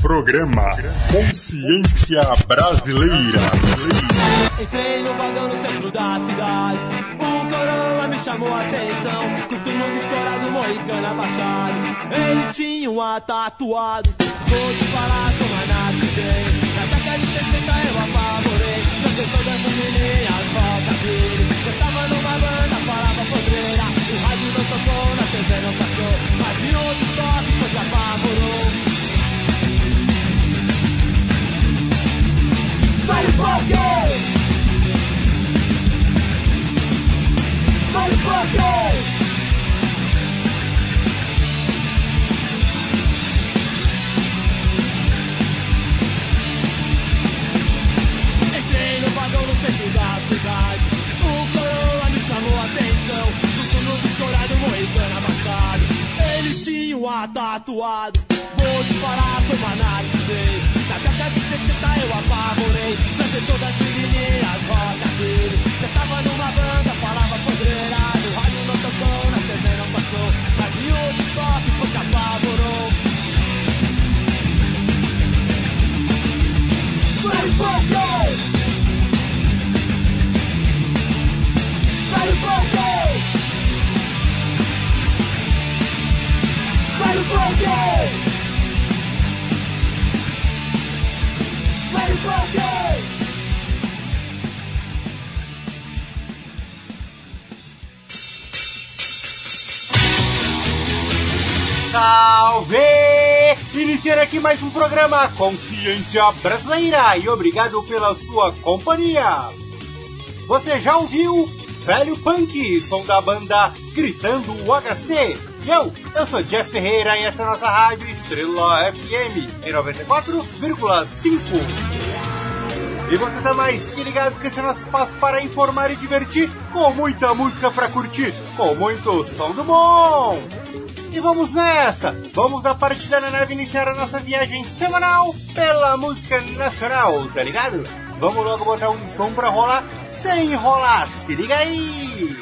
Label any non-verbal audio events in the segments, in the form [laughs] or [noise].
Programa Consciência Brasileira. Entrei no vagão no centro da cidade. Um coroa me chamou a atenção. Com mundo escorado, moicano abaixado. Ele tinha um tatuado. Vou te falar como a nada tem. Na década de 60 eu apavorei. Você todas as meninas volta dele. Eu tava numa banda, falava podreira. O rádio não tocou, na TV não passou. Mas em outro toque, coisa apavorou. Tatuado. Vou te falar como a nave fez. Na década de 60 eu apavorei. Lancei todas as menininhas rock dele. Eu tava numa banda, falava podreira. No rádio não tocou, na TV não passou. Mas em outro toque foi que apavorou. Vai poker! Vai poker! Vai poker! Salve! Iniciar aqui mais um programa Consciência Brasileira e obrigado pela sua companhia. Você já ouviu Velho Punk, som da banda Gritando o HC. Eu, eu sou Jeff Ferreira e esta é a nossa rádio Estrela FM em 94,5. E você tá mais que ligado que esse é nosso espaço para informar e divertir, com muita música para curtir, com muito som do bom. E vamos nessa! Vamos da partida na neve iniciar a nossa viagem semanal pela música nacional, tá ligado? Vamos logo botar um som pra rolar sem enrolar, se liga aí!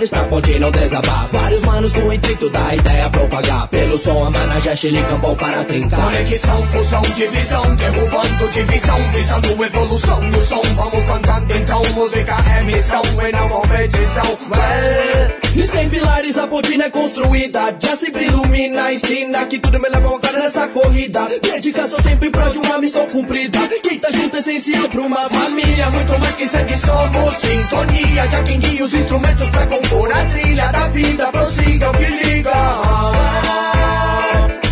Pilares pra ponte não desabar. Vários manos com o intuito da ideia propagar. Pelo som, a managem chilicampou para trincar. Conexão, fusão, divisão, derrubando divisão, visando evolução no som. Vamos cantando então, música é missão e não competição. Well, E sem pilares a pontina é construída. Já sempre ilumina, ensina que tudo me leva a cara nessa corrida. Dedica seu tempo em prol de uma missão cumprida. Quem tá junto é essencial pra uma família, muito mais que sangue, somos sintonia. Já quem guia os instrumentos pra compor a trilha da vida, prossiga o que liga.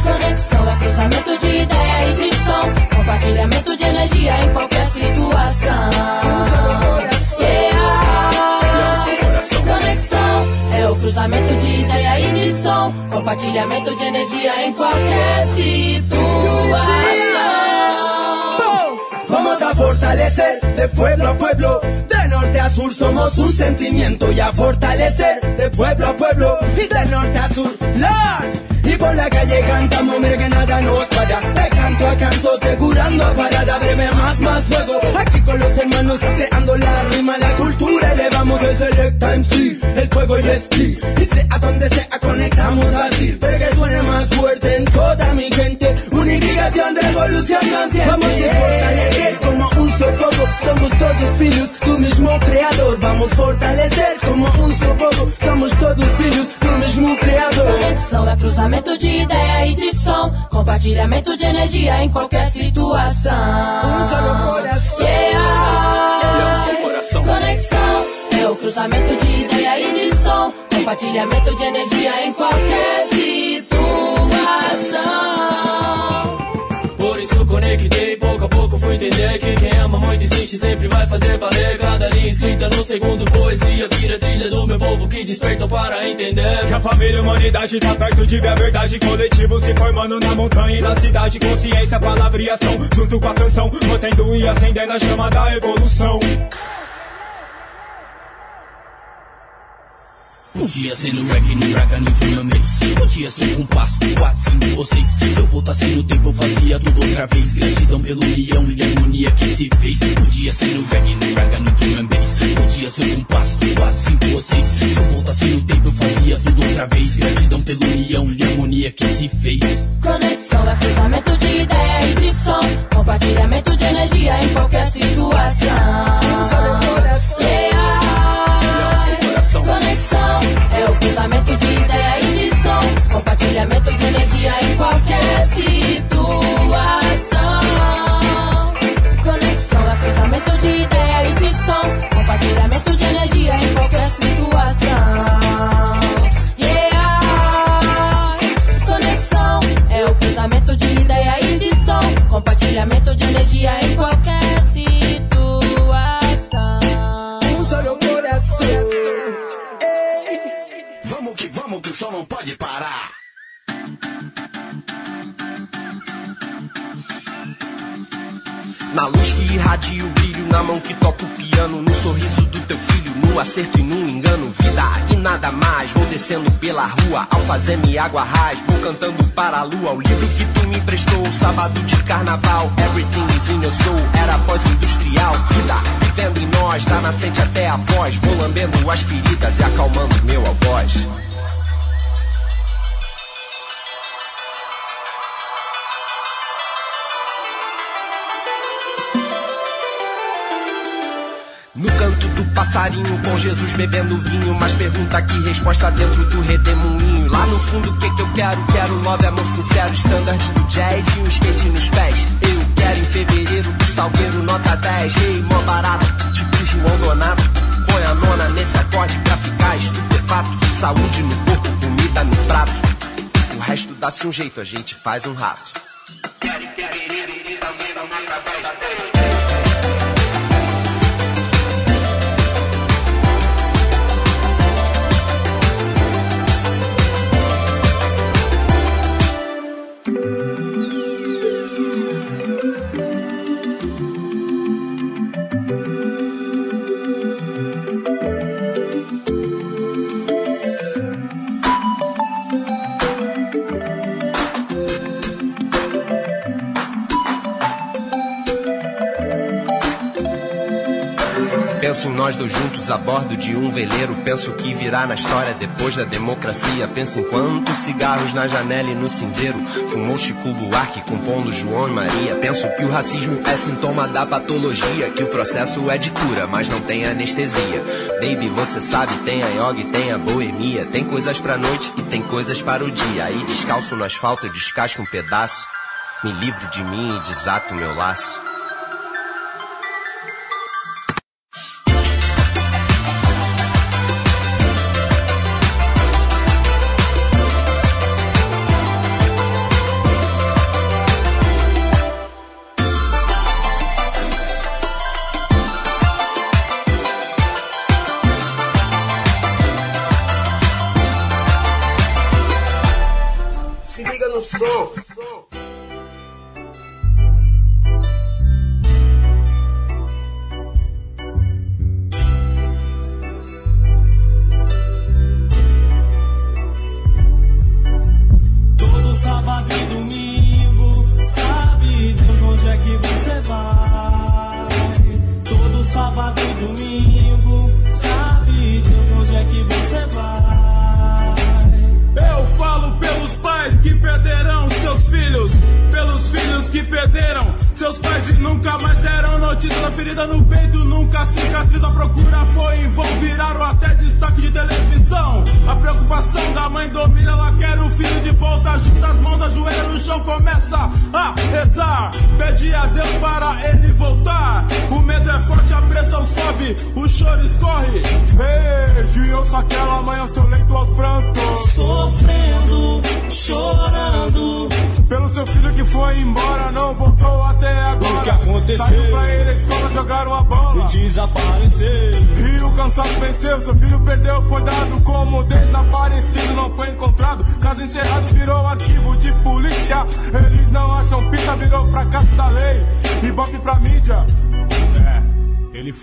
Conexão é cruzamento de ideia e de som. Compartilhamento de energia em qualquer situação. Yeah. Conexão é o cruzamento de ideia e de som. Compartilhamento de energia em qualquer situação. Vamos a fortalecer de pueblo a pueblo, de norte a sur somos un sentimiento y a fortalecer de pueblo a pueblo y de norte a sur. Lord. Y por la calle cantamos, mira que nada nos para. De canto a canto, segurando a parada, breve más, más fuego. Aquí con los hermanos, creando la rima, la cultura, elevamos el select time, sí, el fuego y el speed. Y sea donde sea, conectamos así, pero que suene más fuerte en toda mi gente. Unificación, revolución consciente. Vamos a fortalecer como socorro, somos todos filhos do mesmo creador. Vamos fortalecer como um só povo, somos todos filhos do mesmo criador. Conexão é cruzamento de ideia e de som. Compartilhamento de energia em qualquer situação. Um só no coração. Yeah. É coração. Conexão é o cruzamento de ideia e de som. Compartilhamento de energia em qualquer situação. Conectei, pouco a pouco fui entender que quem ama muito existe sempre vai fazer valer. Cada linha escrita no segundo poesia vira trilha do meu povo que despertam para entender. Que a família e a humanidade tá perto de ver a verdade. Coletivo se formando na montanha e na cidade. Consciência, palavra e ação. Junto com a canção mantendo e acendendo a chama da evolução Podia ser no reggae, no raga, no bass Podia ser com passo, quatro, cinco ou seis. Se eu voltasse no tempo eu fazia tudo outra vez. Gratidão pela união e harmonia que se fez. Podia ser no reggae, no raga, no bass Podia ser com passo, quatro, cinco ou seis. Se eu voltasse no tempo eu fazia tudo outra vez. Gratidão pela união e harmonia que se fez. Conexão é cruzamento de ideia e de som. Compartilhamento de energia em qualquer situação. Yeah. Conexão é o cruzamento de ideia e de som Compartilhamento de energia em qualquer situação Conexão é cruzamento de ideia e de som Compartilhamento de energia em qualquer situação Yeah. Conexão é o cruzamento de ideia e de som Compartilhamento de energia em qualquer situação Na luz que irradia o brilho, na mão que toca o piano, no sorriso do teu filho, no acerto e no engano. Vida e nada mais, vou descendo pela rua, ao fazer-me água raiz, vou cantando para a lua. O livro que tu me emprestou, sábado de carnaval, everything is in your soul, era pós-industrial. Vida vivendo em nós, da nascente até a voz, vou lambendo as feridas e acalmando meu algoz. No canto do passarinho, com Jesus bebendo vinho. Mas pergunta que resposta dentro do redemoinho. Lá no fundo, o que que eu quero? Quero love, amor sincero, standards do jazz e um skate nos pés. Eu quero em fevereiro do salgueiro, nota 10. Rei, mó barato, tipo João Donato. Põe a nona nesse acorde pra ficar estupefato. Saúde no corpo, comida no prato. O resto dá-se um jeito, a gente faz um rato. Penso em nós dois juntos a bordo de um veleiro. Penso que virá na história depois da democracia. Penso em quantos cigarros na janela e no cinzeiro. Fumou Chico Buarque compondo João e Maria. Penso que o racismo é sintoma da patologia. Que o processo é de cura, mas não tem anestesia. Baby, você sabe, tem a yoga e tem a boemia. Tem coisas pra noite e tem coisas para o dia. Aí descalço no asfalto, eu descasco um pedaço. Me livro de mim e desato meu laço. Liga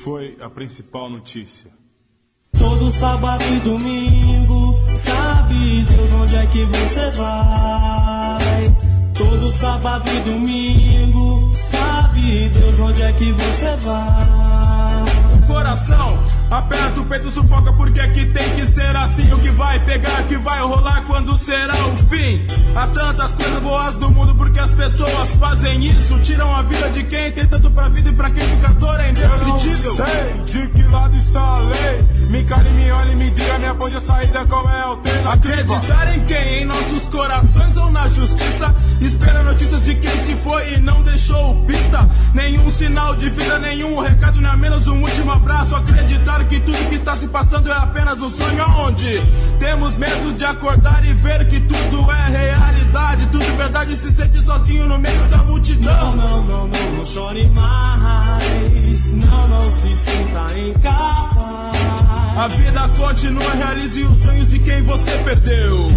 foi a principal notícia. Todo sábado e domingo, sabe Deus onde é que você vai? Todo sábado e domingo, sabe Deus onde é que você vai? Coração, aperta o peito, sufoca porque é que tem que ser assim. O que vai pegar, que vai rolar, quando será o fim? Há tantas coisas boas do mundo porque as pessoas fazem isso. Tiram a vida de quem tem tanto pra vida e pra quem fica dor é indescritível. Eu não sei de que lado está a lei. Me cale, me olhe e me diga, me aponte a saída, qual é a alternativa? Acreditar em quem? Em nossos corações ou na justiça? Espera notícias de quem se foi e não deixou pista. Nenhum sinal de vida, nenhum recado, nem a menos um último abraço. Acreditar que tudo que está se passando é apenas um sonho aonde temos medo de acordar e ver que tudo é realidade. Tudo verdade se sente sozinho no meio da multidão. Não, não, não, não, não chore mais. Não, não se sinta incapaz. A vida continua, realize os sonhos de quem você perdeu.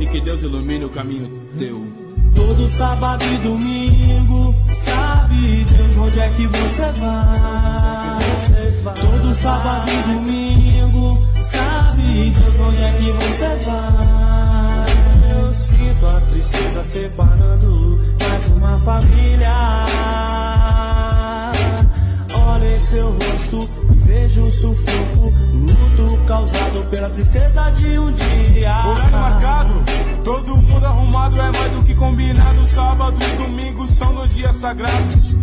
E que Deus ilumine o caminho teu. Todo sábado e domingo, sabe Deus onde é que você vai? Todo sábado e domingo, sabe Deus onde é que você vai? Eu sinto a tristeza separando mais uma família. Olha em seu rosto e vejo o sufoco, luto causado pela tristeza de um dia. Horário marcado, todo mundo arrumado é mais do que combinado. Sábado e domingo são dois dias sagrados.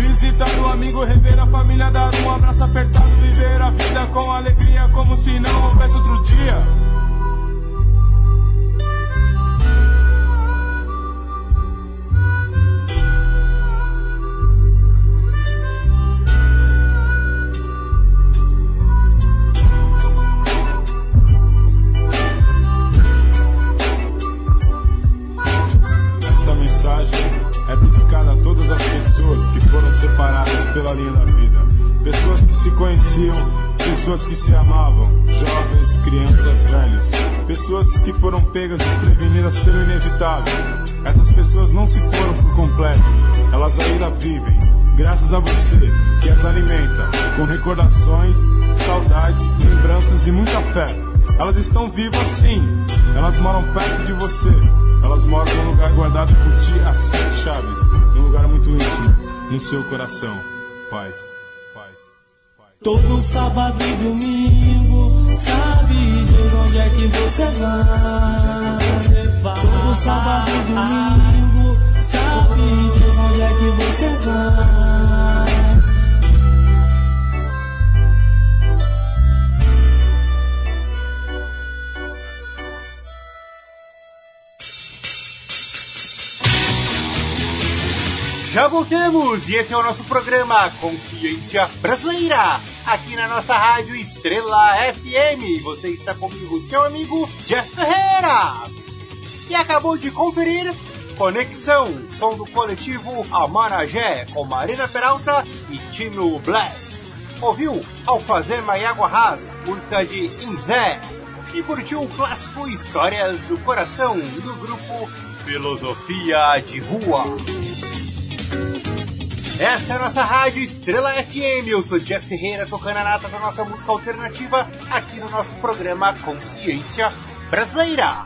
Visitar o amigo, rever a família, dar um abraço apertado, viver a vida com alegria, como se não houvesse outro dia. Pela linha da vida. Pessoas que se conheciam, pessoas que se amavam, jovens, crianças, velhos. Pessoas que foram pegas desprevenidas pelo inevitável. Essas pessoas não se foram por completo, elas ainda vivem. Graças a você que as alimenta com recordações, saudades, lembranças e muita fé. Elas estão vivas sim, elas moram perto de você. Elas moram num lugar guardado por ti a sete chaves, num lugar muito íntimo, no seu coração. Paz, paz. Todo sábado e domingo, sabe Deus onde é que você vai? Todo sábado e domingo, sabe Deus onde é que você vai? Já voltamos e esse é o nosso programa Consciência Brasileira, aqui na nossa rádio Estrela FM. Você está comigo, seu amigo Jeff Ferreira. E acabou de conferir Conexão, som do coletivo Amaragé, com Marina Peralta e Tino Bless. Ouviu Alfazema e Água Rasa, música de Inzé. E curtiu o clássico Histórias do Coração, do grupo Filosofia de Rua. Essa é a nossa rádio Estrela FM. Eu sou Jeff Ferreira, tocando a nata da nossa música alternativa aqui no nosso programa Consciência Brasileira.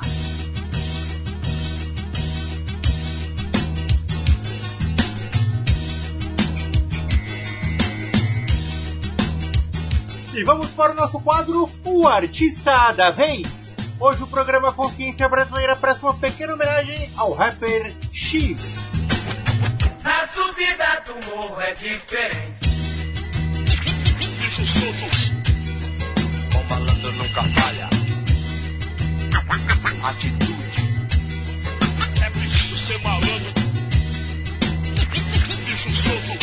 E vamos para o nosso quadro O Artista da Vez. Hoje o programa Consciência Brasileira presta uma pequena homenagem ao rapper X. Do morro é diferente. Bicho solto. Bom malandro nunca falha. Atitude. É preciso ser malandro. Bicho solto.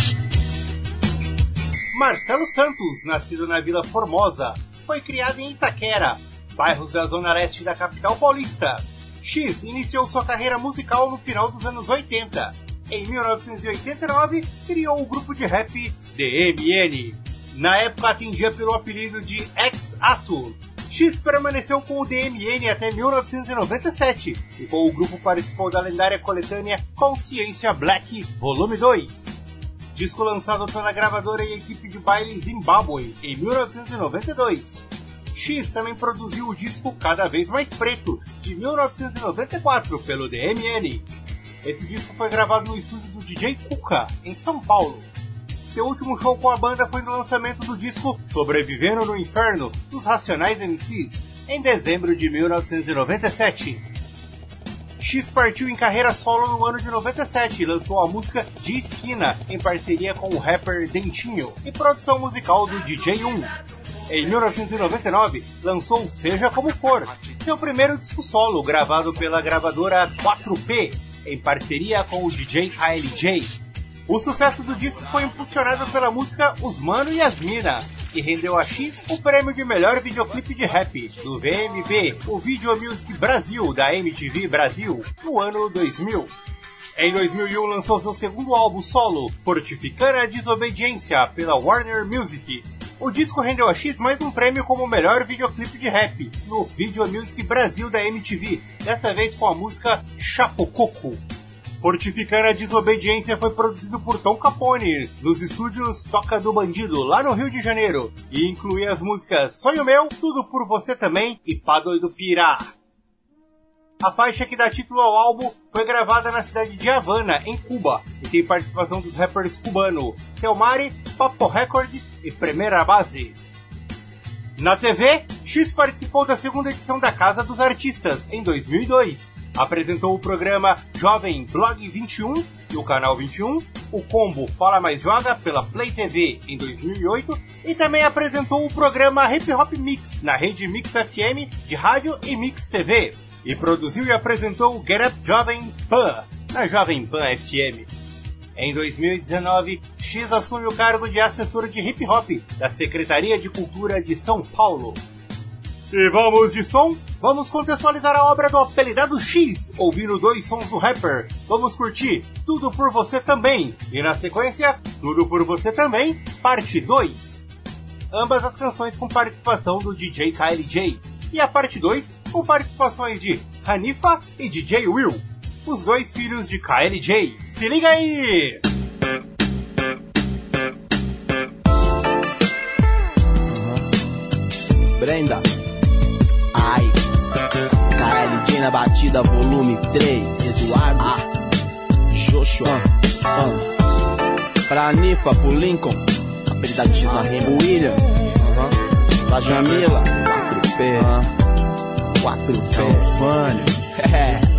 Marcelo Santos, nascido na Vila Formosa, foi criado em Itaquera, bairros da zona leste da capital paulista. X iniciou sua carreira musical no final dos anos 80. Em 1989, criou o grupo de rap DMN. Na época atendia pelo apelido de X-Ato. X permaneceu com o DMN até 1997 e com o grupo participou da lendária coletânea Consciência Black Volume 2. Disco lançado pela gravadora e equipe de baile Zimbabwe em 1992. X também produziu o disco Cada Vez Mais Preto, de 1994, pelo DMN. Esse disco foi gravado no estúdio do DJ Kuka, em São Paulo. Seu último show com a banda foi no lançamento do disco Sobrevivendo no Inferno, dos Racionais MCs, em dezembro de 1997. X partiu em carreira solo no ano de 97 e lançou a música De Esquina, em parceria com o rapper Dentinho, e produção musical do DJ1. Em 1999, lançou Seja Como For, seu primeiro disco solo gravado pela gravadora 4P, em parceria com o DJ KLJ. O sucesso do disco foi impulsionado pela música Os Mano e as Mina, que rendeu a X o prêmio de melhor videoclipe de rap do VMB, o Video Music Brasil da MTV Brasil, no ano 2000. Em 2001 lançou seu segundo álbum solo, Fortificando a Desobediência, pela Warner Music. O disco rendeu a X mais um prêmio como melhor videoclipe de rap, no Video Music Brasil da MTV, dessa vez com a música Chapococo. Fortificando a Desobediência foi produzido por Tom Capone, nos estúdios Toca do Bandido, lá no Rio de Janeiro, e incluía as músicas Sonho Meu, Tudo Por Você Também e Pá Doido Pirá. A faixa que dá título ao álbum foi gravada na cidade de Havana, em Cuba, e tem participação dos rappers cubanos Telmari, Papo Record e Primeira Base. Na TV, X participou da segunda edição da Casa dos Artistas, em 2002. Apresentou o programa Jovem Blog 21 e o Canal 21, o combo Fala Mais Joga pela Play TV em 2008 e também apresentou o programa Hip Hop Mix na rede Mix FM de rádio e Mix TV. E produziu e apresentou o Get Up Jovem Pan na Jovem Pan FM. Em 2019, X assume o cargo de assessor de hip hop da Secretaria de Cultura de São Paulo. E vamos de som? Vamos contextualizar a obra do apelidado X, ouvindo dois sons do rapper. Vamos curtir Tudo Por Você Também, e na sequência, Tudo Por Você Também, parte 2. Ambas as canções com participação do DJ KLJ, e a parte 2 com participações de Hanifa e DJ Will, os dois filhos de KLJ. Se liga aí! Brenda. Ai. KLJ na batida, volume 3. Eduardo. Ah. Joshua. Ah. Pra Nifa, pro Lincoln. Apelidativo na rima. William. Uhum. Pra Jamila. 4P. Uhum. 4P. Fânio. É [laughs]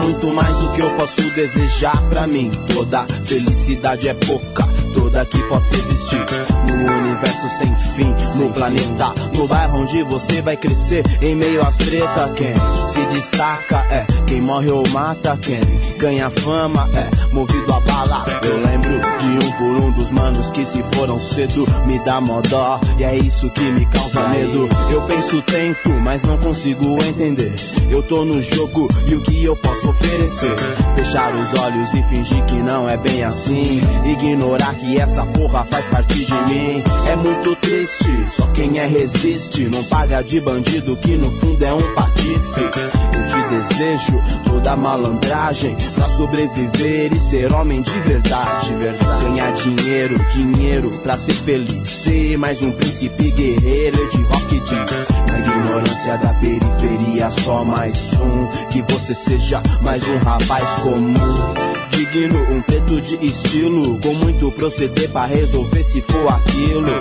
muito mais do que eu posso desejar pra mim. Toda felicidade é pouca, toda que possa existir. No universo sem fim, no planeta, no bairro onde você vai crescer. Em meio às treta, quem se destaca é quem morre ou mata. Quem ganha fama é movido a bala. Eu lembro um por um dos manos que se foram cedo. Me dá mó dó, e é isso que me causa medo. Eu penso, tento, mas não consigo entender. Eu tô no jogo e o que eu posso oferecer? Fechar os olhos e fingir que não é bem assim. Ignorar que essa porra faz parte de mim. É muito triste, só quem é resiste. Não paga de bandido que no fundo é um patife. Desejo toda malandragem pra sobreviver e ser homem de verdade. verdade. Ganhar dinheiro, dinheiro pra ser feliz. Ser mais um príncipe guerreiro, de rock diz. Na ignorância da periferia, só mais um. Que você seja mais um rapaz comum digno, um preto de estilo, com muito proceder pra resolver se for aquilo.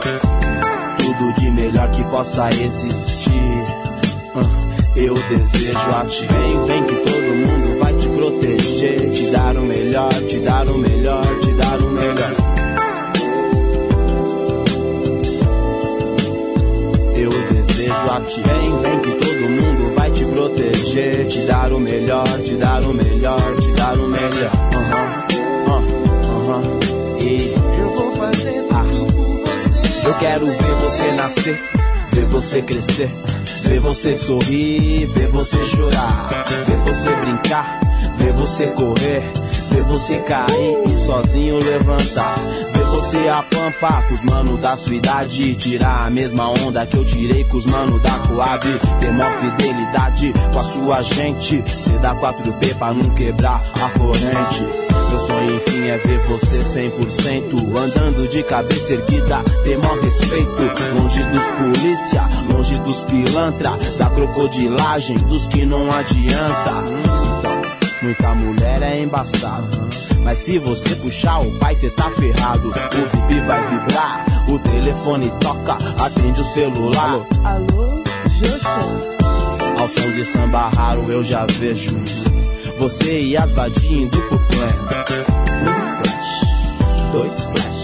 Tudo de melhor que possa existir. Eu desejo a ti. Vem, vem que todo mundo vai te proteger, te dar o melhor, te dar o melhor, te dar o melhor. Eu desejo a ti. Vem, vem que todo mundo vai te proteger, te dar o melhor, te dar o melhor, te dar o melhor. Aham, aham, aham. E eu vou fazer tudo por você. Eu quero ver você nascer, ver você crescer. Ver você sorrir, ver você chorar, ver você brincar, ver você correr, ver você cair e sozinho levantar. Ver você apampar com os mano da sua idade. Tirar a mesma onda que eu tirei com os mano da Coab. Ter maior fidelidade com a sua gente. Cê dá 4P pra não quebrar a corrente. Meu sonho, enfim, é ver você 100% andando de cabeça erguida, ter maior respeito. Longe dos polícia, longe dos pilantra, da crocodilagem, dos que não adianta. Então, muita mulher é embaçada. Mas se você puxar o pai, cê tá ferrado. O bip vai vibrar, o telefone toca, atende o celular. Alô, Joshua? Ao som de samba raro eu já vejo você e as vadinhas do plan. Um flash, dois flash.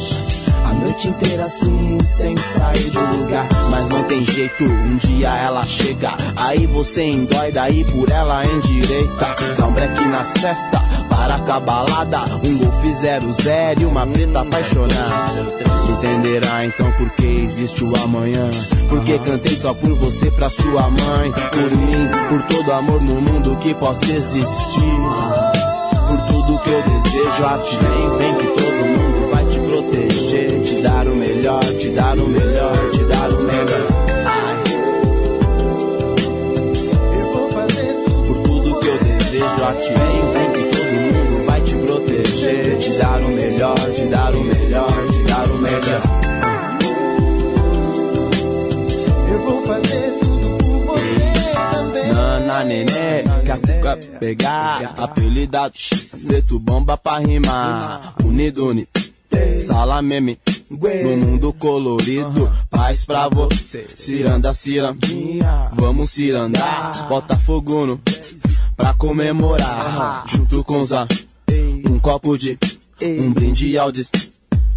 Noite inteira assim, sem sair do lugar. Mas não tem jeito, um dia ela chega. Aí você endoida aí por ela endireita. Dá um break nas festas, para com a balada. Um golfe zero zero e uma preta apaixonada. Entenderá então por que existe o amanhã. Porque cantei só por você pra sua mãe. Por mim, por todo amor no mundo que possa existir. Por tudo que eu desejo a ti. Vem, vem que todo dar o melhor, te dar o melhor, te dar o melhor. Ai. Por tudo que eu desejo. Vem, vem que todo mundo vai te proteger. Te dar o melhor, te dar o melhor, te dar o melhor. Eu vou fazer tudo por você também. Nana nenê, que a cuca pegar Apelidado Zeto bomba pra rimar Unidune, salameme No mundo colorido Paz pra você. Ciranda, cirandinha. Vamos cirandar. Bota fogo no Pra comemorar. Junto com os a Um copo de Um brinde ao des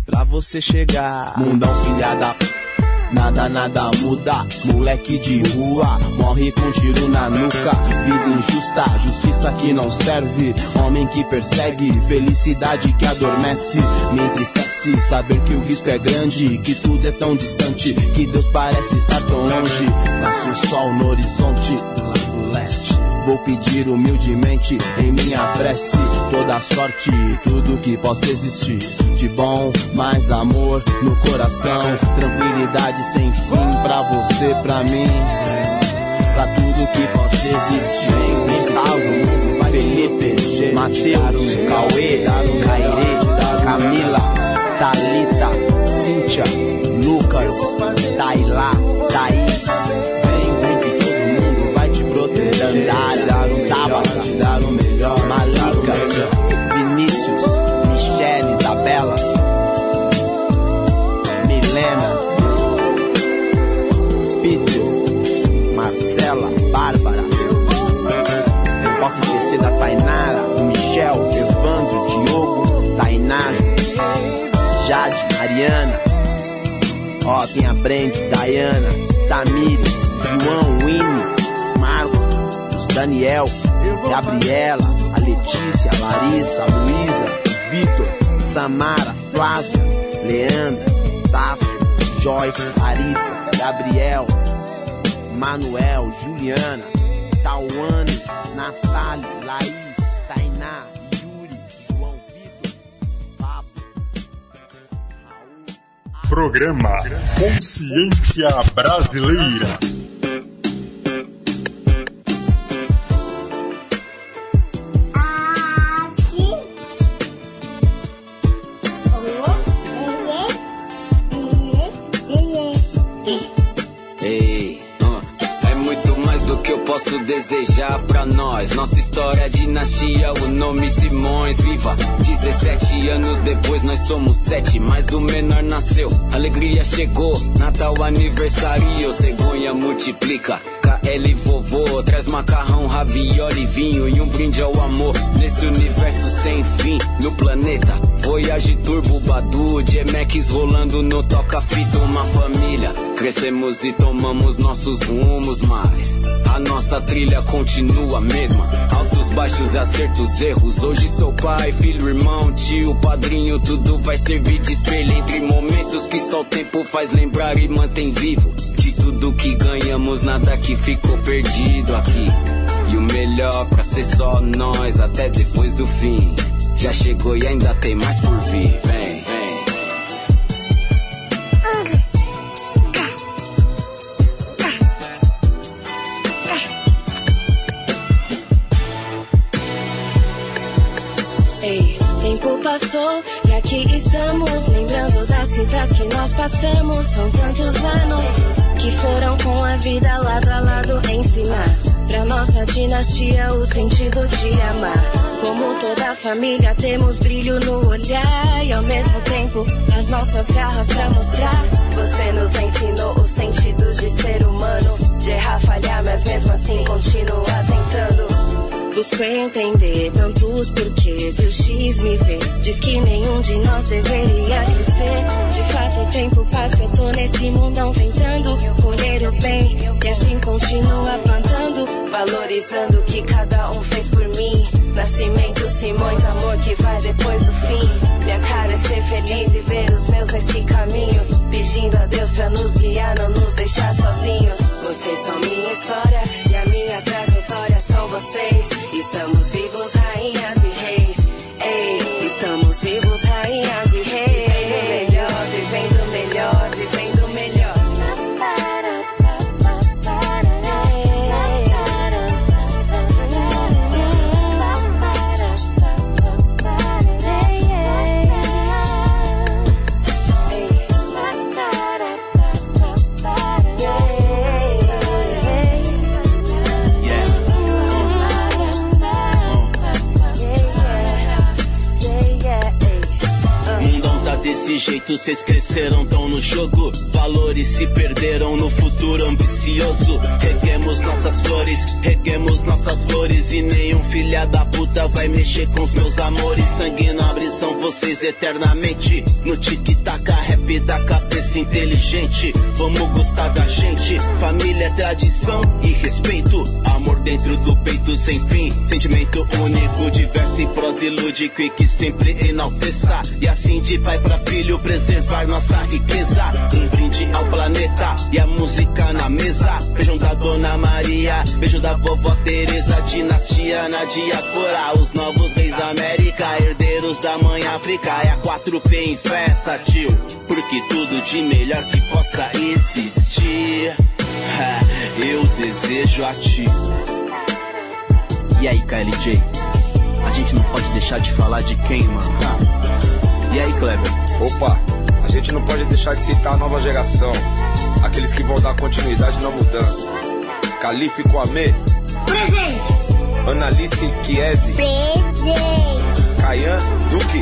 Pra você chegar. Mundão filhada Nada, nada muda, moleque de rua Morre com tiro na nuca. Vida injusta, justiça que não serve. Homem que persegue, felicidade que adormece. Me entristece saber que o risco é grande Que tudo é tão distante Que Deus parece estar tão longe. Nasce o sol no horizonte do lado leste Vou pedir humildemente em minha prece toda a sorte, tudo que possa existir. De bom, mais amor no coração, tranquilidade sem fim pra você, pra mim. Pra tudo que possa existir. Gustavo, Felipe, G, Matheus, Cauê, Caire, Camila, Talita, Cíntia, Lucas, Tailá, Thaís. Proteger. Dandara, Tabata, te dar o melhor. Malika, Vinícius, Michele, Isabela, Milena, Peter, Marcela, Bárbara. Não posso esquecer da Tainara, do Michel, Evandro, Diogo, Tainara, Jade, Mariana. Ó, tem a Brand, Diana, Tamires, João, Winnie, Daniel, Gabriela, a Letícia, a Larissa, a Luísa, Vitor, Samara, Flávia, Leandra, Tássio, Joyce, Larissa, Gabriel, Manuel, Juliana, Tauane, Natália, Laís, Tainá, Yuri, João Vitor, Pablo. Programa Consciência Brasileira. Desejar pra nós. Nossa história é dinastia, o nome Simões, viva. 17 anos depois nós somos sete, mas o menor nasceu. Alegria chegou, Natal aniversário, cegonha multiplica. KL vovô, traz macarrão, ravioli, vinho e um brinde ao amor. Nesse universo sem fim, no planeta. Voyage Turbo, Badu, G-Max rolando no toca-fita, uma família. Crescemos e tomamos nossos rumos, mas a nossa trilha continua a mesma. Altos, baixos, acertos, erros. Hoje sou pai, filho, irmão, tio, padrinho. Tudo vai servir de espelho entre momentos que só o tempo faz lembrar e mantém vivo. De tudo que ganhamos, nada que ficou perdido aqui. E o melhor pra ser só nós até depois do fim. Já chegou e ainda tem mais por vir. Vem, vem. Ei, tempo passou e aqui estamos. Lembrando das citas que nós passamos. São tantos anos que foram com a vida lado a lado ensinar. Pra nossa dinastia o sentido de amar. Como toda família temos brilho no olhar e ao mesmo tempo as nossas garras pra mostrar. Você nos ensinou o sentido de ser humano, de errar, falhar, mas mesmo assim continua tentando. Busco entender tanto os porquês e o X me vê. Diz que nenhum de nós deveria crescer. De fato, o tempo passa, eu tô nesse mundão tentando colher o bem. E assim continua plantando, valorizando o que cada um fez por mim. Nascimento, Simões, amor que vai depois do fim. Minha cara é ser feliz e ver os meus nesse caminho. Pedindo a Deus pra nos guiar, não nos deixar sozinhos. Vocês são minha história e a minha trajetória são vocês. Estamos vivos, desse jeito, cês cresceram, tão no jogo. Valores se perderam no futuro ambicioso. Reguemos nossas flores, reguemos nossas flores. E nenhum filha da puta vai mexer com os meus amores. Sangue nobre são vocês eternamente. No tic-tac, rap da cabeça inteligente. Vamos gostar da gente. Família tradição e respeito. Amor dentro do peito sem fim. Sentimento único, diverso e e lúdico e que sempre enalteça. E assim de pai pra filho preservar nossa riqueza. Um brinde ao planeta e a música na mesa. Beijão da Dona Maria, beijo da vovó Teresa, dinastia na diaspora. Os novos reis da América, herdeiros da mãe África. É a 4P em festa, tio. Porque tudo de melhor que possa existir. [laughs] Eu desejo a ti. E aí, KLJ? A gente não pode deixar de falar de quem, mano? E aí, Kleber? Opa, a gente não pode deixar de citar a nova geração. Aqueles que vão dar continuidade na mudança. Calife Kwame, Presente. Annalice Chiesi, Presente. Kayan Duque,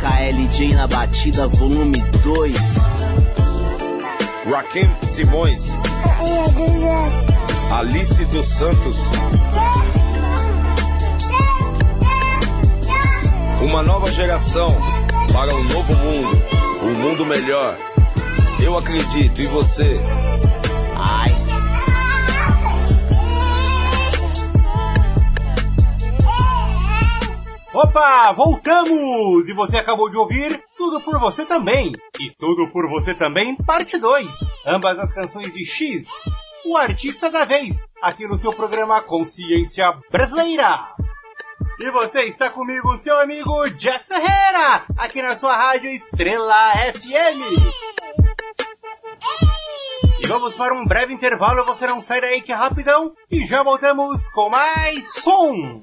KLJ na batida, volume 2. Rakim Simões, Alice dos Santos. Uma nova geração para um novo mundo, um mundo melhor. Eu acredito, e você? Ai. Opa, voltamos! E você acabou de ouvir Tudo por Você Também. E Tudo por Você Também, parte 2. Ambas as canções de X, o artista da vez, aqui no seu programa Consciência Brasileira. E você está comigo, seu amigo Jeff Ferreira, aqui na sua rádio Estrela FM. E vamos para um breve intervalo, você não sai daí que é rapidão, e já voltamos com mais som.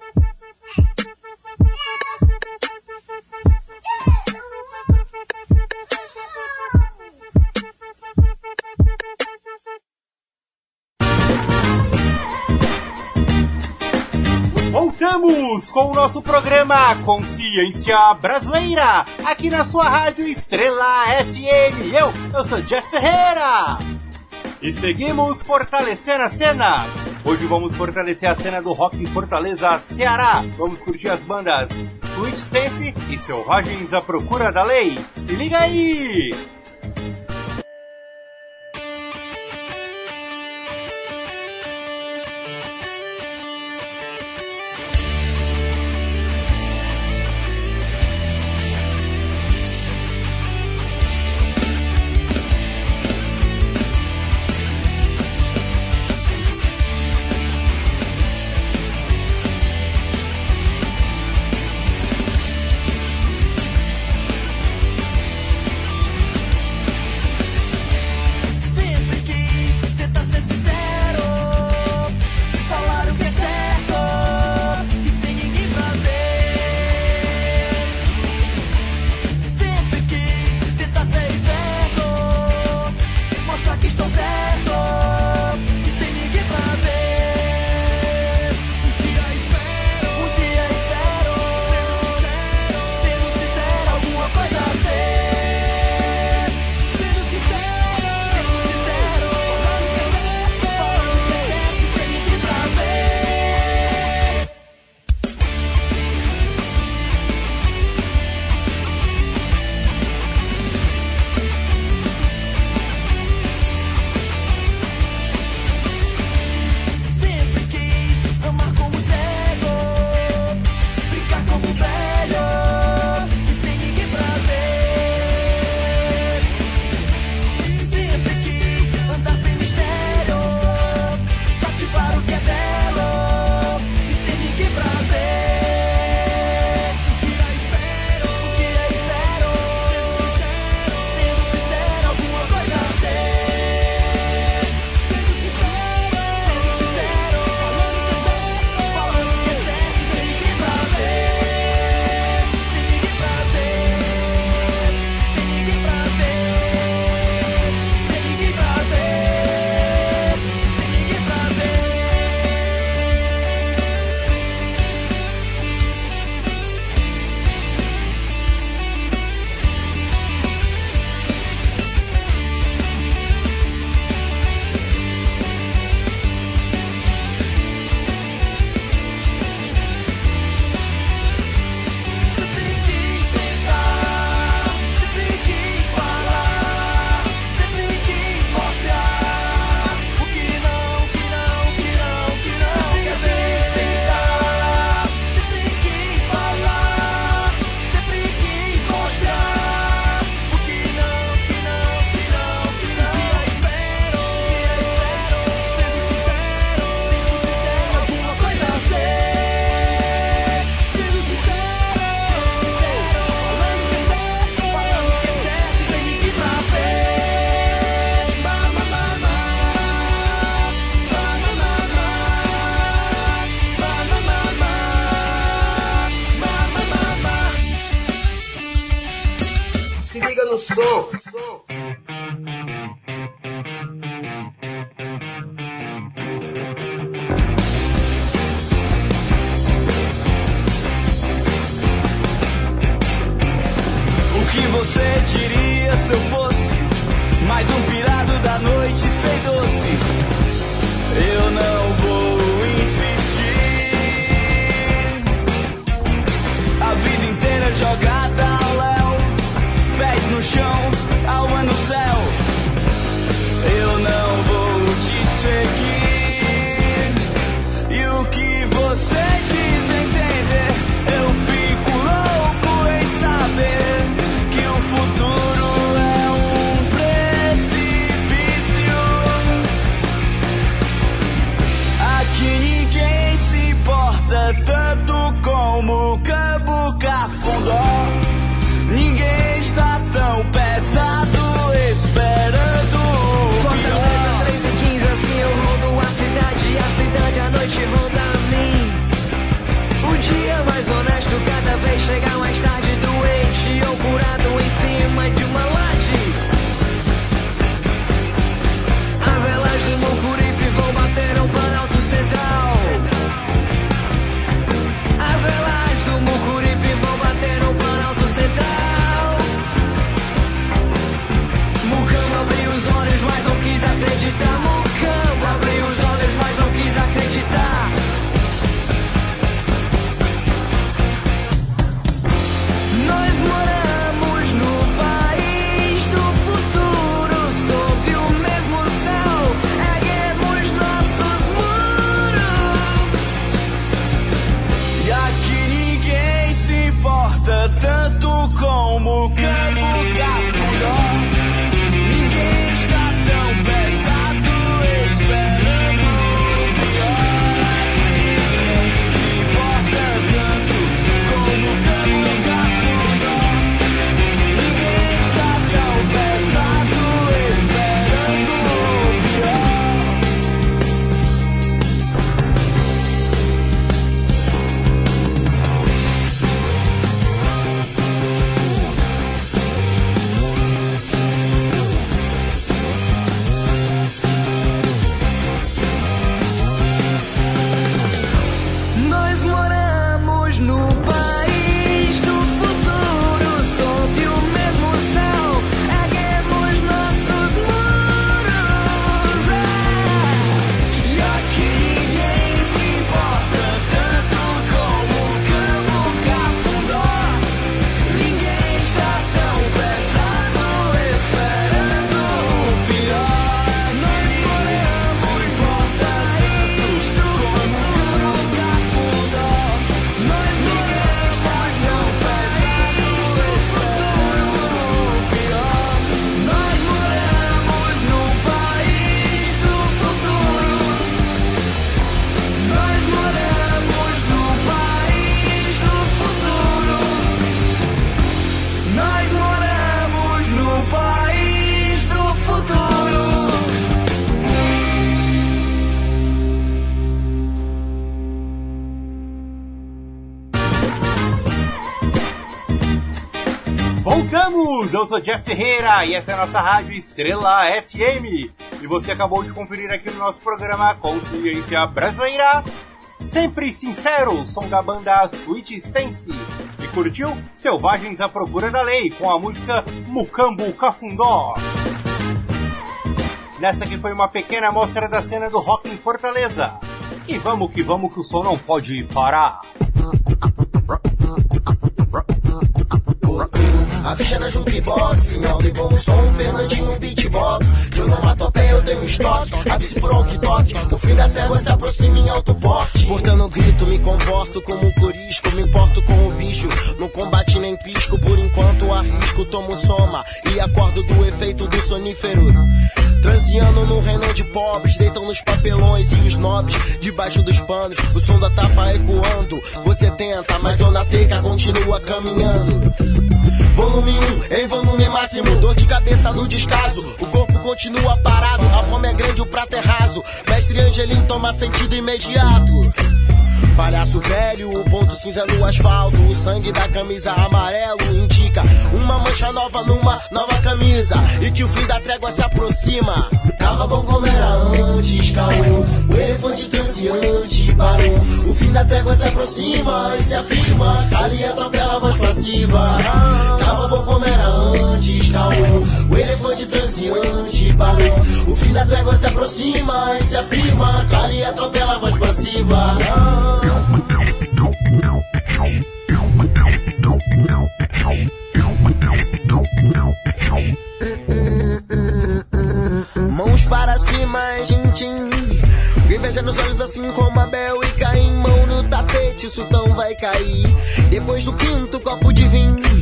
Voltamos com o nosso programa Consciência Brasileira, aqui na sua rádio Estrela FM. Eu, eu sou Jeff Ferreira. E seguimos fortalecendo a cena. Hoje vamos fortalecer a cena do rock em Fortaleza, Ceará. Vamos curtir as bandas Sweet Stance e Selvagens à Procura da Lei. Se liga aí! Eu sou Jeff Ferreira e esta é a nossa rádio Estrela FM. E você acabou de conferir aqui no nosso programa Consciência Brasileira. Sempre sincero, som da banda Sweet Stance. E curtiu Selvagens à Procura da Lei com a música Mucambo Cafundó. Nessa que foi uma pequena amostra da cena do rock em Fortaleza. E vamos que vamos que o som não pode parar. A ficha na jukebox, em alto e bom som, Fernandinho beatbox. De onomatopeia eu tenho estoque, avise por ok toque. O fim da trégua se aproxima em alto porte. Portando grito, me comporto como um corisco, me importo com o bicho. No combate nem pisco, por enquanto arrisco, tomo soma e acordo do efeito do sonífero. Transiando no reino de pobres, deitam nos papelões e os nobres debaixo dos panos. O som da tapa ecoando, você tenta, mas Dona Teca continua caminhando. Volume 1 em volume máximo, dor de cabeça no descaso. O corpo continua parado, a fome é grande, o prato é raso. Mestre Angelim toma sentido imediato. Palhaço velho, o ponto cinza no asfalto. O sangue da camisa amarelo indica uma mancha nova numa nova camisa. E que o fim da trégua se aproxima. Tava bom como era antes, caô. O elefante transeante parou. O fim da trégua se aproxima e se afirma. Cali atropela a voz passiva. Tava bom como era antes, caô. O elefante transeante parou. O fim da trégua se aproxima e se afirma. Cali atropela a voz passiva. Para cima, gente. Inveja nos olhos assim como Abel e Caim. Mão no tapete, o sultão vai cair. Depois do quinto copo de vinho.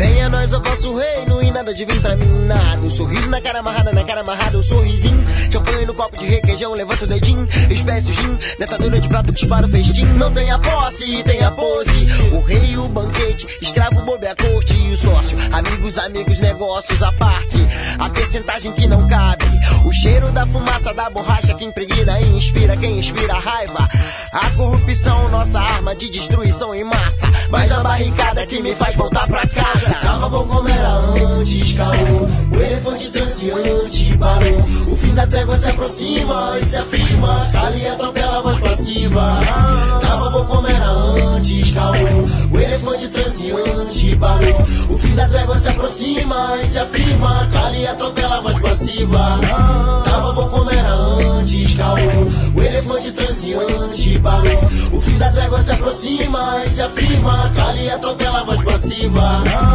Venha nós ao vosso reino e nada de vir pra mim, nada. Um sorriso na cara amarrada, na cara amarrada, um sorrisinho. Champanhe no copo de requeijão, levanta o dedinho. Espécie o gin, dentadura de prato dispara o festim. Não tem a posse tem a pose. O rei, o banquete, escravo, bobe a corte e o sócio. Amigos, amigos, negócios à parte. A percentagem que não cabe. O cheiro da fumaça da borracha que impregna e inspira quem inspira a raiva. A corrupção, nossa arma de destruição em massa. Mas a barricada que me faz voltar pra casa. Tava bom como era antes, caô. O elefante transeante parou. O fim da trégua se aproxima e se afirma. Cali atropela a voz passiva. Tava bom como era antes, caô. O elefante transeante parou. O fim da trégua se aproxima e se afirma. Cali atropela a voz passiva. Tava bom como era antes, caô. O elefante transeante parou. O fim da trégua se aproxima e se afirma. Cali atropela a voz passiva.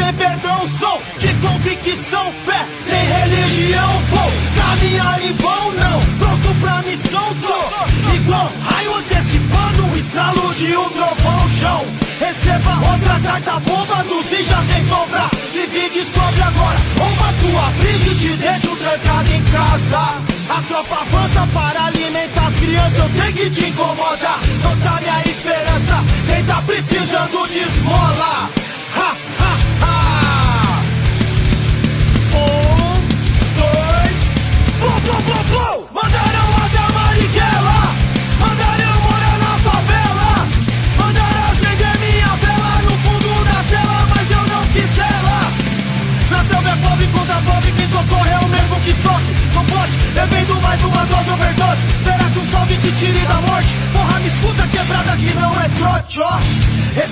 Sem perdão Sou de convicção, fé sem religião Vou caminhar em vão, não Pronto pra missão, tô Igual raio antecipando o estralo de um trovão chão Receba outra carta bomba dos ninjas sem sombra Divide sobre agora Uma tua brisa e te deixo trancado em casa a tropa avança para alimentar as crianças, eu sei que te incomoda. Não tá minha esperança, cê tá precisando de esmola. Tire da morte. Porra, me escuta quebrada que não é trote, ó. Eu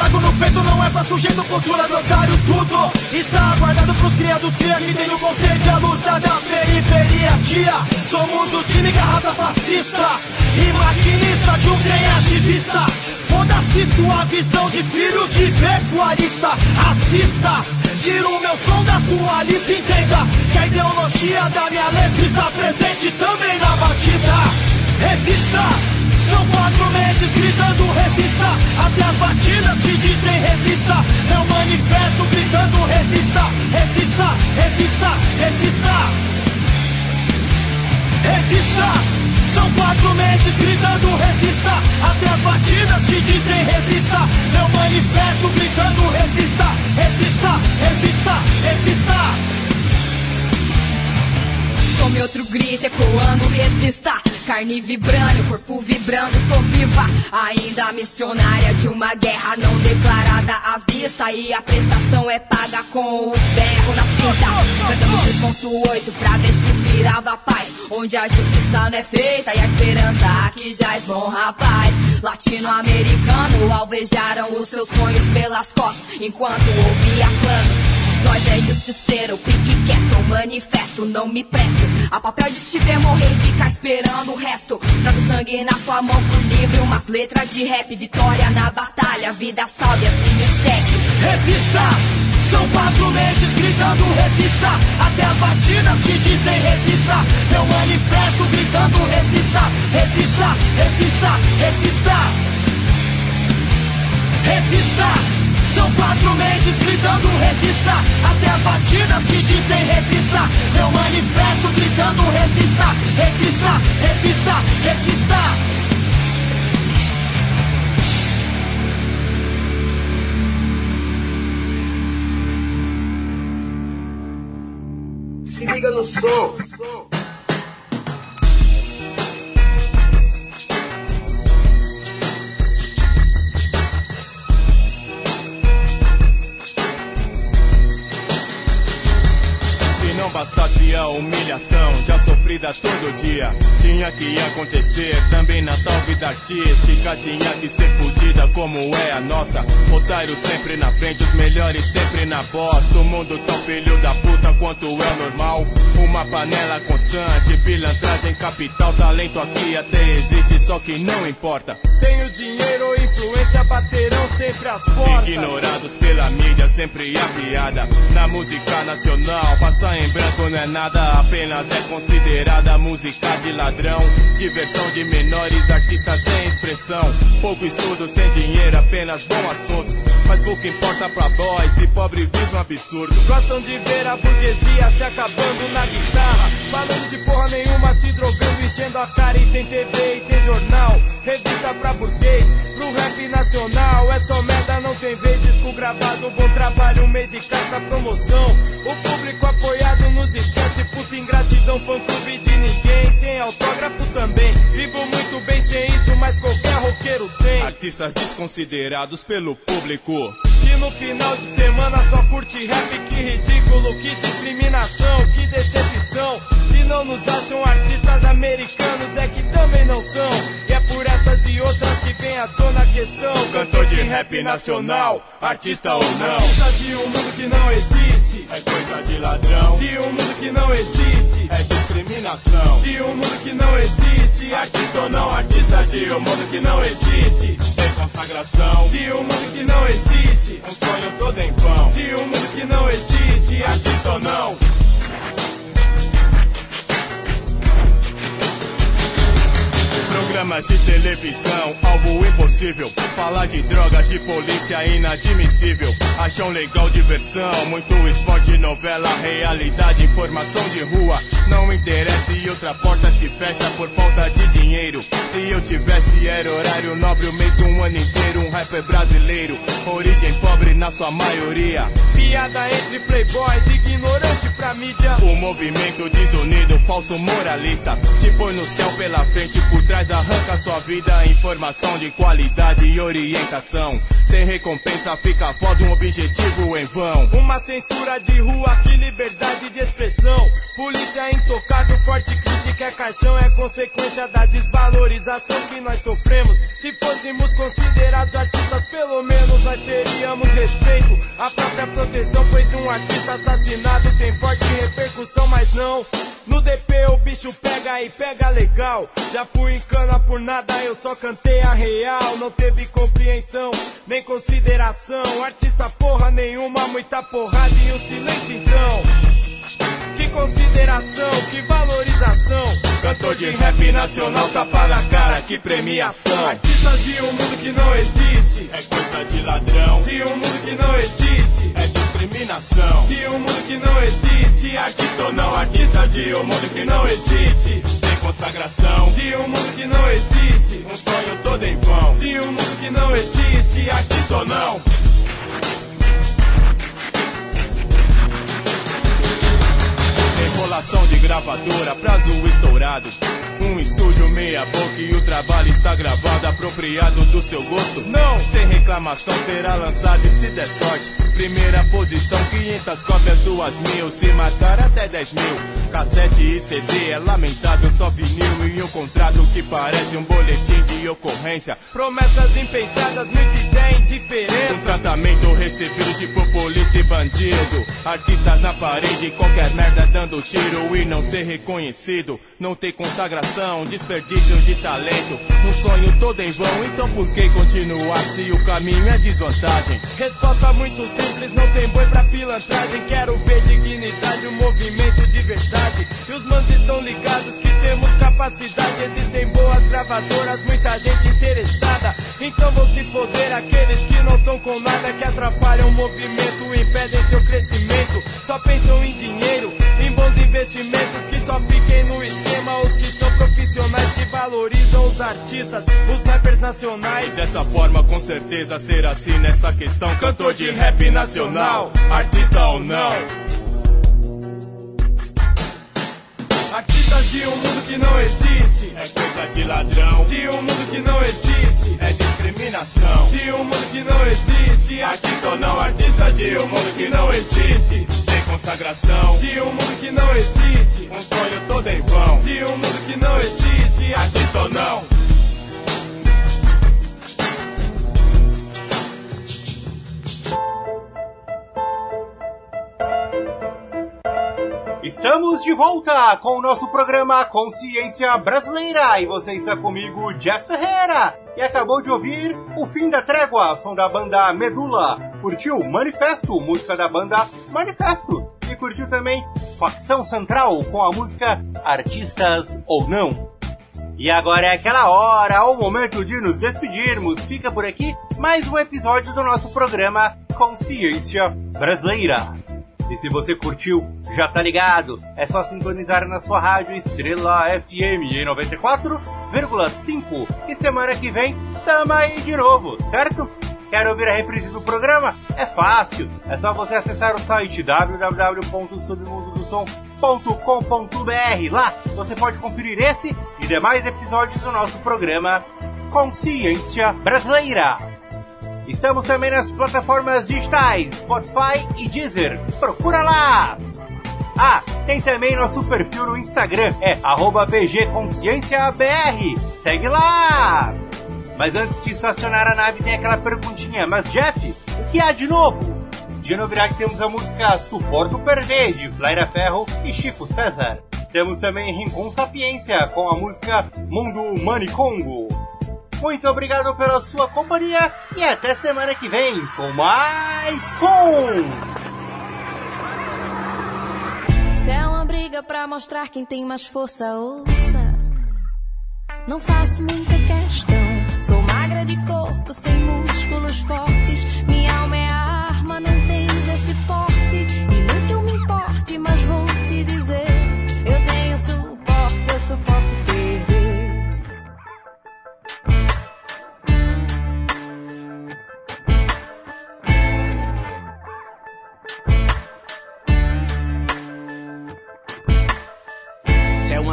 trago no peito, não é pra sujeito, postura do otário, tudo. Está aguardado pros criados, cria que tem o conceito a luta da periferia, tia. Somos do time garrafa fascista e maquinista de um trem ativista. Foda-se tua visão de filho de pecuarista, assista. Tira o meu som da tua lista, entenda que a ideologia da minha letra está presente também na batida. Resista, são quatro mentes gritando resista. Até as batidas te dizem resista. É um manifesto gritando resista, resista, resista, resista. Resista. São quatro mentes gritando resista! Até as batidas te dizem resista! Meu manifesto gritando resista! Resista, resista, resista Some outro grito ecoando resista. Carne vibrando, corpo vibrando, tô viva. Ainda missionária de uma guerra não declarada à vista. E a prestação é paga com os berros na cinta. Cantando 3.8 pra ver se inspirava a paz. Onde a justiça não é feita e a esperança aqui já esborra a paz Latino-americano alvejaram os seus sonhos pelas costas. Enquanto ouvia planos Nós é justiceiro, pique castle, manifesto, não me presto. A papel de te ver morrer, ficar esperando o resto. Trago sangue na tua mão por livre, umas letras de rap, vitória na batalha, vida salve, assim me cheque. Resista! São quatro mentes gritando resista Até as batidas te dizem resista Meu manifesto gritando resista Resista, resista, resista Resista São quatro mentes gritando resista. Até as batidas te dizem resista. Meu manifesto gritando resista Resista, resista, resista. Se liga no som. Humilhação já sofrida todo dia, tinha que acontecer também na tal vida artística. Tinha que ser fodida como é a nossa. Otário sempre na frente, os melhores sempre na bosta. O mundo tão filho da puta quanto é normal. Uma panela constante, pilantragem, capital, talento aqui até existe, só que não importa. Sem o dinheiro ou influência baterão sempre as portas. Ignorados pela mídia, sempre a piada. Na música nacional, passar em branco não é nada, apenas é música de ladrão. Diversão de menores, artistas sem expressão. Pouco estudo, sem dinheiro, apenas bom assunto. Mas pouco importa pra boys, se pobre vive um absurdo. Gostam de ver a burguesia se acabando na guitarra. Falando de porra nenhuma, se drogando, enchendo a cara. E tem TV e tem jornal, revista pra burguês. Pro rap nacional, é só merda, não tem vez. Disco gravado, bom trabalho, um mês de carta promoção. O público apoiado nos esquece, puta ingratidão, fã clube de ninguém. Sem autógrafo também. Vivo muito bem sem isso, mas qualquer roqueiro tem. Artistas desconsiderados pelo público. Que no final de semana só curte rap, que ridículo, que discriminação, que decepção. Se não nos acham artistas americanos, é que também não são. E é por essas e outras que vem à tona a questão. Cantor de rap nacional, artista ou não. Artista de um mundo que não existe, É coisa de ladrão. de um mundo que não existe. É discriminação. De um mundo que não existe, Artista ou não, artista de um mundo que não existe. Sem consagração. de um mundo que não existe, Um sonho todo em vão. de um mundo que não existe, Artista ou não. Programas de televisão, algo impossível. Falar de drogas, de polícia, inadmissível. Acham legal diversão, muito esporte, novela, realidade, informação de rua. Não interessa e outra porta se fecha por falta de dinheiro. Se eu tivesse, era horário nobre, o mês, um ano inteiro. Um rapper brasileiro, origem pobre na sua maioria. Piada entre playboys, ignorante pra mídia. O movimento desunido, falso moralista. Te põe no céu pela frente, por trás arranca sua vida. Informação de qualidade e orientação. Sem recompensa fica foda um objetivo em vão. Uma censura de rua, que liberdade de expressão. Polícia intocável, forte crítica é caixão. É consequência da desvalorização que nós sofremos. Se fôssemos considerados artistas, pelo menos nós teríamos respeito. A própria proteção, pois um artista assassinado tem forte repercussão, mas não. No DP o bicho pega e pega legal. Já fui em por nada, eu só cantei a real. Não teve compreensão, nem consideração. Artista porra nenhuma, muita porrada e um silêncio então. Que consideração, que valorização. Cantor de rap nacional, tapa na cara, que premiação. Artistas de um mundo que não existe. É coisa de ladrão. De um mundo que não existe. É discriminação. De um mundo que não existe. Artista ou não, artista de um mundo que não existe. Consagração. De um mundo que não existe. Um sonho todo em vão. De um mundo que não existe. Artista ou não. Enrolação de gravadora, prazo estourado. Um estúdio meia boca e o trabalho está gravado, apropriado do seu gosto. Não, Sem reclamação será lançado e se der sorte. primeira posição, 500 cópias, duas mil, se matar até 10 mil. Cassete e CD é lamentável, só vinil e um contrato que parece um boletim de ocorrência. Promessas impensadas, me tem diferença. Um tratamento recebido tipo polícia e bandido. Artistas na parede, qualquer merda dando tiro e não ser reconhecido. Não ter consagração, desperdício de talento. Um sonho todo em vão, então por que continuar se o caminho é desvantagem? Resposta muito simples, não tem boi pra pilantragem. Quero ver dignidade, um movimento de verdade. E os manos estão ligados que temos capacidade. Existem boas gravadoras, muita gente interessada. Então vão se foder aqueles que não estão com nada, que atrapalham o movimento, impedem seu crescimento. Só pensam em dinheiro, em bons investimentos, que só fiquem no esquema. Os que são profissionais que valorizam os artistas, os rappers nacionais. E dessa forma, com certeza, ser assim nessa questão. Cantor de rap nacional, artista ou não. Artistas de um mundo que não existe. É coisa de ladrão. De um mundo que não existe. É discriminação. De um mundo que não existe. Artista ou não artista de um mundo que não existe consagração. De um mundo que não existe. Um sonho todo em vão. De um mundo que não existe. Artista ou não Estamos de volta com o nosso programa Consciência Brasileira e você está comigo, Jeff Ferreira, e acabou de ouvir O Fim da Trégua, som da banda Medula. Curtiu Manifesto, música da banda Manifesto. E curtiu também Facção Central com a música Artistas ou Não. E agora é aquela hora, o momento de nos despedirmos. Fica por aqui mais um episódio do nosso programa Consciência Brasileira. E se você curtiu, já tá ligado, é só sintonizar na sua rádio Estrela FM em 94,5 e semana que vem tamo aí de novo, certo? Quer ouvir a reprise do programa? É fácil, é só você acessar o site www.submundodosom.com.br. Lá você pode conferir esse e demais episódios do nosso programa Consciência Brasileira. Estamos também nas plataformas digitais Spotify e Deezer. Procura lá! Ah, tem também nosso perfil no Instagram, é bgconscienciabr. Segue lá! Mas antes de estacionar a nave tem aquela perguntinha, mas Jeff, o que há de novo? De novidade temos a música Suporto Perder, de Flaira Ferro e Chico César. Temos também Rincon Sapiência, com a música Mundo Manicongo. Muito obrigado pela sua companhia e até semana que vem com mais som! Se é uma briga pra mostrar quem tem mais força, ouça. Não faço muita questão. Sou magra de corpo, sem músculos fortes. Minha alma é arma, não tens esse porte. E que eu me importe, mas vou te dizer: eu tenho suporte, eu suporto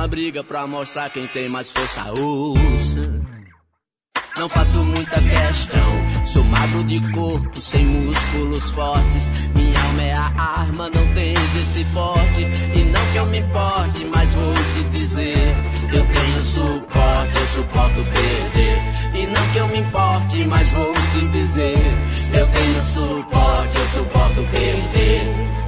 briga pra mostrar quem tem mais força, ouça. Não faço muita questão. Sou magro de corpo, sem músculos fortes. Minha alma é a arma, não tens esse porte. E não que eu me importe, mas vou te dizer: eu tenho suporte, eu suporto perder. E não que eu me importe, mas vou te dizer: eu tenho suporte, eu suporto perder.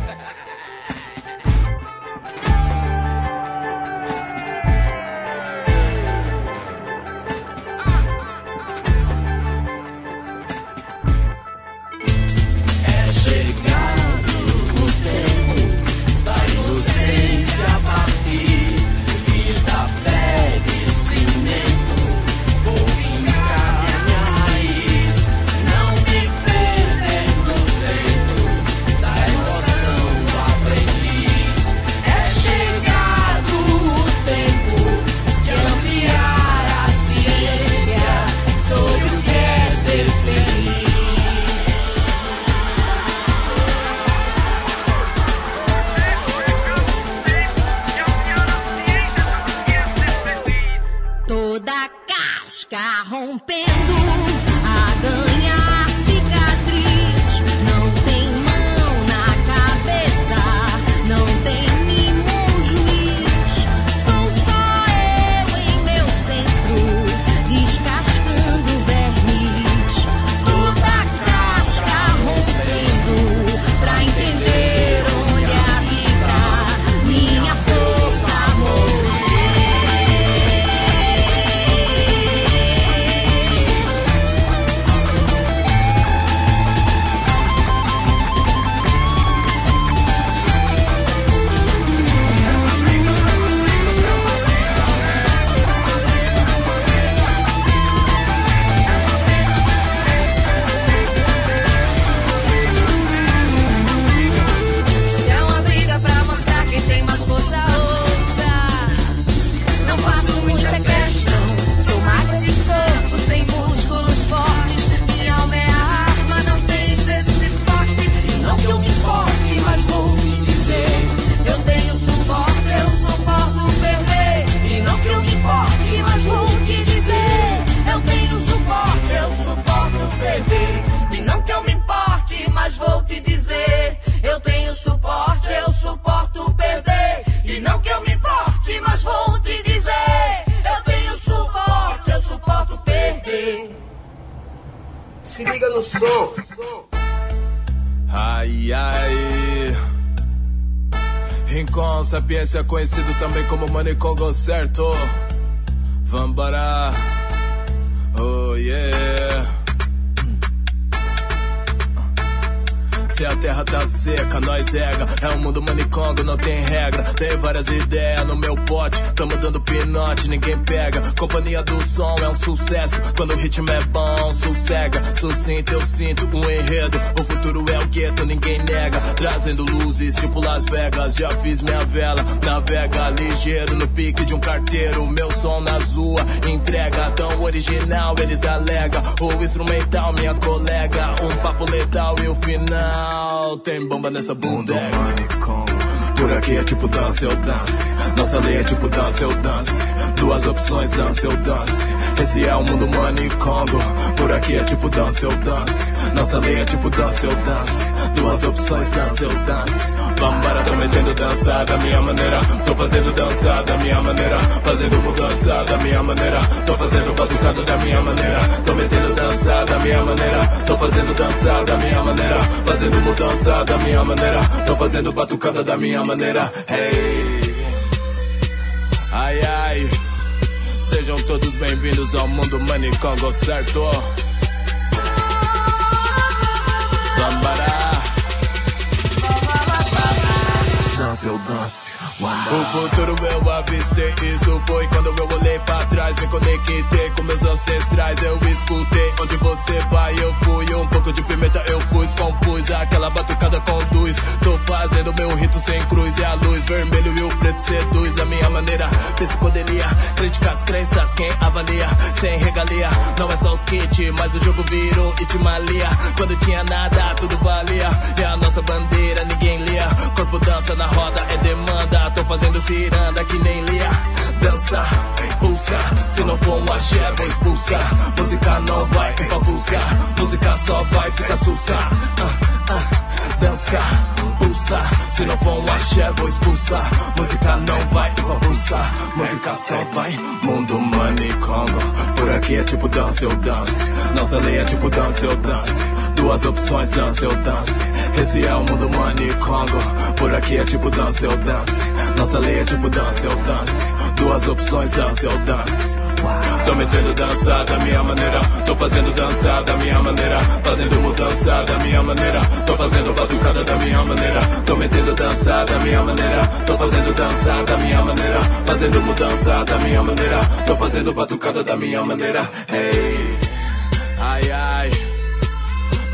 se liga no som. Ai, ai. Rincon, sapiência conhecido também como Manicongo certo, Vambora. Oh, yeah. Se a terra tá seca, nós ega. É um mundo manicongo, não tem regra. Tem várias ideias no meu pote. Tamo dando pinote, ninguém pega. Companhia do som é um sucesso. Quando o ritmo é bom, sossega. Sucinto, eu sinto um enredo. O futuro é o gueto, ninguém nega. Trazendo luzes, tipo Las Vegas. Já fiz minha vela, navega ligeiro no pique de um carteiro. Meu som na rua, entrega tão original, eles alegam. O instrumental, minha colega. Um papo letal e o final. Tem bomba nessa bunda. Por aqui é tipo dance ou dance. Nossa lei é tipo dance ou dance. Duas opções, dance ou dance. Esse é o mundo manicongo. Por aqui é tipo dance ou dance. Nossa lei é tipo dance ou dance. Duas opções, dance ou dance. Vambara, tô metendo dança da minha maneira. Tô fazendo dança da minha maneira. Fazendo mudança da minha maneira. Tô fazendo batucada da minha maneira. Tô metendo dança da minha maneira. Tô fazendo dança da minha maneira. Fazendo mudança da minha maneira. Tô fazendo batucada da minha maneira. Hey. Ai, ai. Sejam todos bem-vindos ao mundo Manicongo, certo? Vambara. Dance ou dance. O futuro eu avistei, isso foi quando eu olhei pra trás. Me conectei com meus ancestrais, eu escutei. Onde você vai, eu fui. Um pouco de pimenta eu pus, compus. Aquela batucada conduz. Tô fazendo meu seduz. A minha maneira, desse poderia as crenças. Quem avalia, sem regalia. Não é só os kits, mas o jogo virou itimalia. Quando tinha nada, tudo valia. E a nossa bandeira ninguém lia. Corpo dança na roda, é demanda. Tô fazendo ciranda que nem lia. Dança, pulsa. Se não for um axé, vou expulsar. Música não vai empapulsar. Música só vai ficar sussa. Ah, Dança, pulsa. Se não for um axé, vou expulsar. Música não vai empapulsar. Música só vai. Mundo manicongo. Por aqui é tipo dance ou dance. Nossa lei é tipo dance ou dance. Duas opções, dance ou dance. Esse é o mundo manicongo. Por aqui é tipo dance ou dance. Nossa lei é tipo dance ou dance. Duas opções, dance ou dance. Tô metendo dança da minha maneira. Tô fazendo dança da minha maneira. Fazendo mudança da minha maneira. Tô fazendo batucada da minha maneira. Tô metendo dança da minha maneira. Tô fazendo dança da minha maneira. Fazendo mudança da minha maneira. Tô fazendo batucada da minha maneira. Hey, ai ai,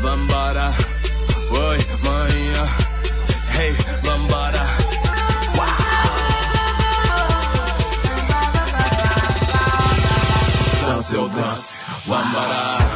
vambora. Oi, manhã. Hey, vambora. Ou dance, vambora.